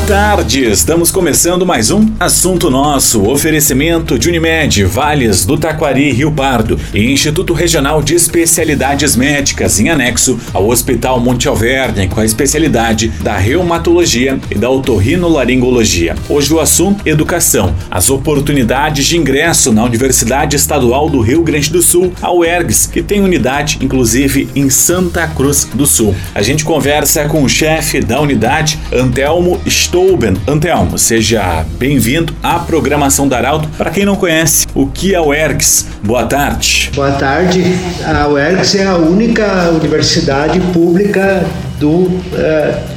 Boa tarde, estamos começando mais um Assunto Nosso, oferecimento de Unimed, Vales do Taquari, Rio Pardo e Instituto Regional de Especialidades Médicas, em anexo ao Hospital Monte Alverne, com a especialidade da reumatologia e da otorrinolaringologia. Hoje o assunto educação, as oportunidades de ingresso na Universidade Estadual do Rio Grande do Sul, a UERGS, que tem unidade inclusive em Santa Cruz do Sul. A gente conversa com o chefe da unidade, Antelmo Stouben. Antelmo, seja bem-vindo à programação da Arauto. Para quem não conhece, o que é o ERGS? Boa tarde. Boa tarde. A UERGS é a única universidade pública do, uh,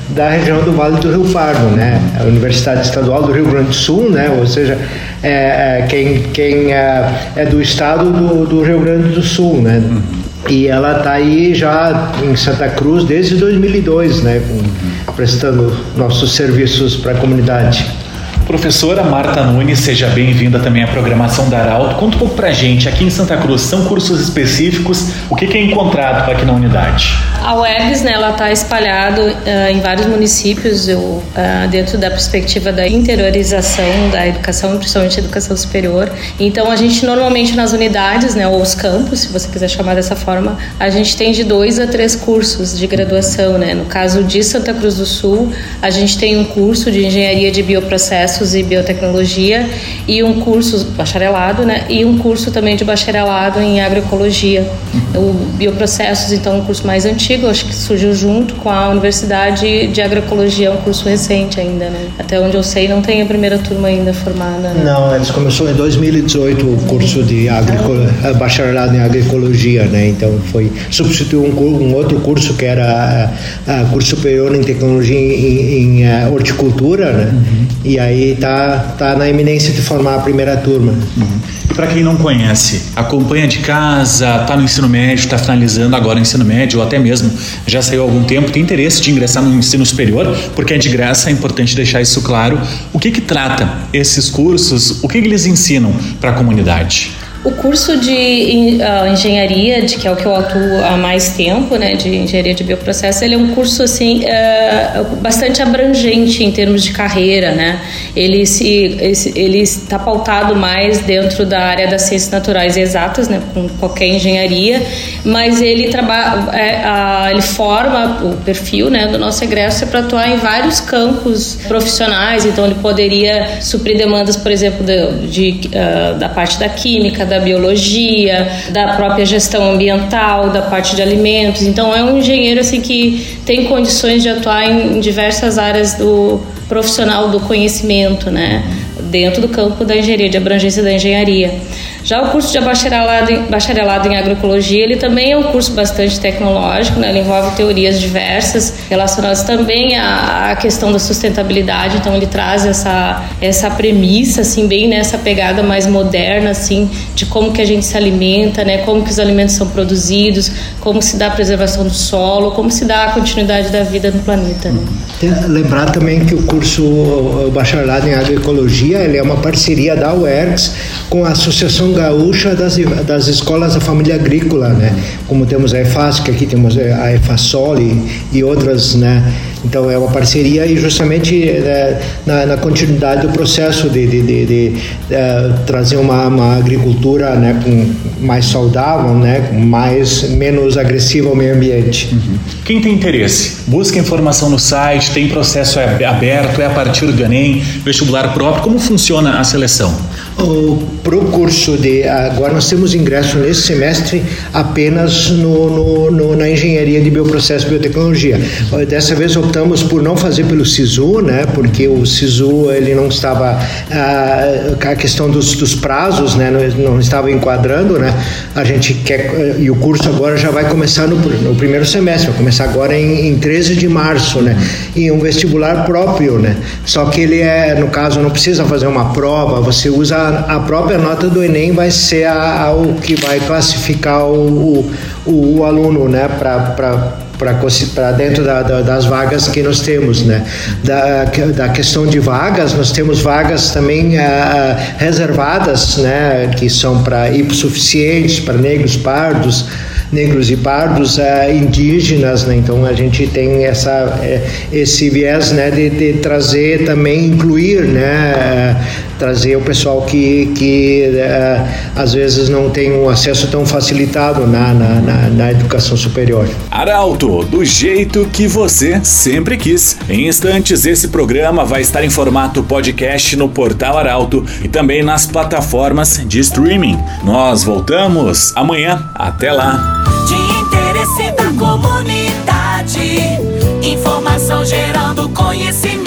da região do Vale do Rio Pardo, né? A Universidade Estadual do Rio Grande do Sul, né? Ou seja, é, é quem, quem é, é, do estado do, do Rio Grande do Sul, né? Uhum. E ela está aí já em Santa Cruz desde 2002, né, prestando nossos serviços para a comunidade. Professora Marta Nunes, seja bem-vinda também à programação da Arauto. Conta um pouco para a gente, aqui em Santa Cruz, são cursos específicos? O que, é encontrado aqui na unidade? A UERGS, né, ela está espalhada uh, em vários municípios, eu, uh, dentro da perspectiva da interiorização da educação, principalmente educação superior. Então, a gente normalmente nas unidades, né, ou os campos, se você quiser chamar dessa forma, a gente tem de dois a três cursos de graduação, né. No caso de Santa Cruz do Sul, a gente tem um curso de engenharia de bioprocessos e biotecnologia e um curso bacharelado, né, e um curso também de bacharelado em agroecologia. O bioprocessos, então, é um curso mais antigo acho que surgiu junto com a Universidade de Agroecologia, um curso recente ainda, né? Até onde eu sei, não tem a primeira turma ainda formada. Né? Não, eles começou em 2018 o curso de agricolo... bacharelado em agroecologia, né? Então foi substituiu um, um outro curso que era uh, curso superior em tecnologia em, em uh, horticultura, né? Uhum. E aí tá tá na iminência de formar a primeira turma. Uhum. Para quem não conhece, acompanha de casa, está no ensino médio, está finalizando agora o ensino médio, ou até mesmo já saiu há algum tempo, tem interesse de ingressar no ensino superior, porque é de graça, é importante deixar isso claro. O que que trata esses cursos? O que, que eles ensinam para a comunidade? O curso de uh, engenharia, de que é o que eu atuo há mais tempo, né, de engenharia de bioprocesso, ele é um curso assim uh, bastante abrangente em termos de carreira, né? Ele se ele está pautado mais dentro da área das ciências naturais e exatas, né, com qualquer engenharia, mas ele trabalha, é, uh, ele forma o perfil, né, do nosso egresso para atuar em vários campos profissionais. Então ele poderia suprir demandas, por exemplo, de, de da parte da química da biologia, da própria gestão ambiental, da parte de alimentos. Então é um engenheiro assim que tem condições de atuar em diversas áreas do profissional do conhecimento, né, dentro do campo da engenharia, de abrangência da engenharia. Já o curso de bacharelado em, bacharelado em agroecologia, ele também é um curso bastante tecnológico, né? ele envolve teorias diversas relacionadas também à, à, questão da sustentabilidade, então ele traz essa, essa premissa, assim, bem nessa pegada mais moderna, assim, de como que a gente se alimenta, né? como que os alimentos são produzidos, como se dá a preservação do solo, como se dá a continuidade da vida no planeta. Né? Lembrar também que o curso o bacharelado em agroecologia, ele é uma parceria da UERGS com a Associação Gaúcha das, das Escolas da Família Agrícola, né? Como temos a EFASC, aqui temos a EFASOL e, e outras, né? Então é uma parceria e justamente né, na, na, continuidade do processo de, de, de, de uh, trazer uma, uma, agricultura né, com, mais saudável, né, mais menos agressiva ao meio ambiente. Uhum. Quem tem interesse, busca informação no site, tem processo aberto, é a partir do Enem, vestibular próprio, como funciona a seleção? Para o curso de. Agora nós temos ingresso nesse semestre apenas no, no, no, na engenharia de bioprocesso e biotecnologia. Dessa vez optamos por não fazer pelo SISU, né, porque o SISU ele não estava. A, a questão dos, dos prazos né, não, não estava enquadrando. Né, a gente quer. E o curso agora já vai começar no, no primeiro semestre, vai começar agora em, em 13 de março, né, e um vestibular próprio. Né, só que ele é, no caso, não precisa fazer uma prova, você usa a, própria nota do Enem vai ser a, a, o que vai classificar o, o, o aluno né, para para dentro da, da, das vagas que nós temos, né? Da, da questão de vagas, nós temos vagas também reservadas, né? Que são para hipossuficientes, para negros pardos, negros e pardos uh, indígenas, né? Então a gente tem essa eh, esse viés, né, de, de trazer também incluir, né, uh, trazer o pessoal que que uh, às vezes não tem um acesso tão facilitado na, na, na, na educação superior. Arauto, do jeito que você sempre quis. Em instantes esse programa vai estar em formato podcast no portal Arauto e também nas plataformas de streaming. Nós voltamos amanhã. Até lá de interesse da comunidade. Informação gerando conhecimento.